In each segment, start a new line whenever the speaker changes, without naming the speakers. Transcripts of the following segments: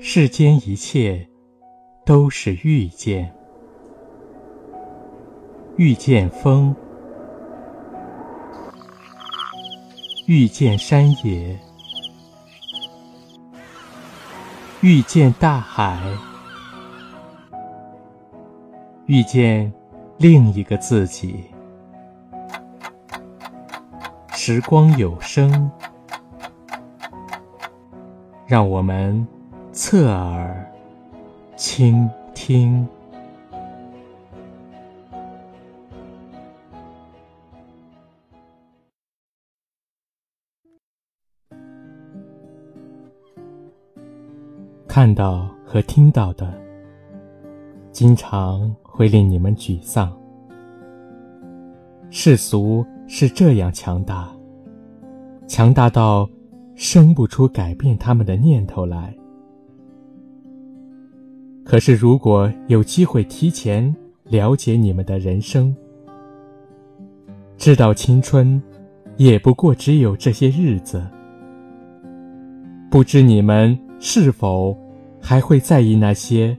世间一切都是遇见，遇见风，遇见山野，遇见大海，遇见另一个自己。时光有声，让我们。侧耳倾听，看到和听到的，经常会令你们沮丧。世俗是这样强大，强大到生不出改变他们的念头来。可是，如果有机会提前了解你们的人生，知道青春也不过只有这些日子，不知你们是否还会在意那些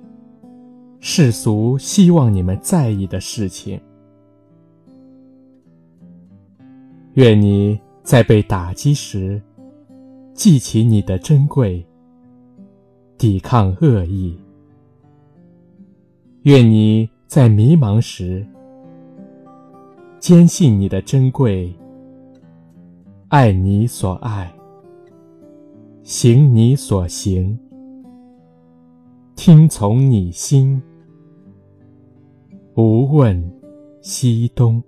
世俗希望你们在意的事情？愿你在被打击时记起你的珍贵，抵抗恶意。愿你在迷茫时坚信你的珍贵，爱你所爱，行你所行，听从你心，无问西东。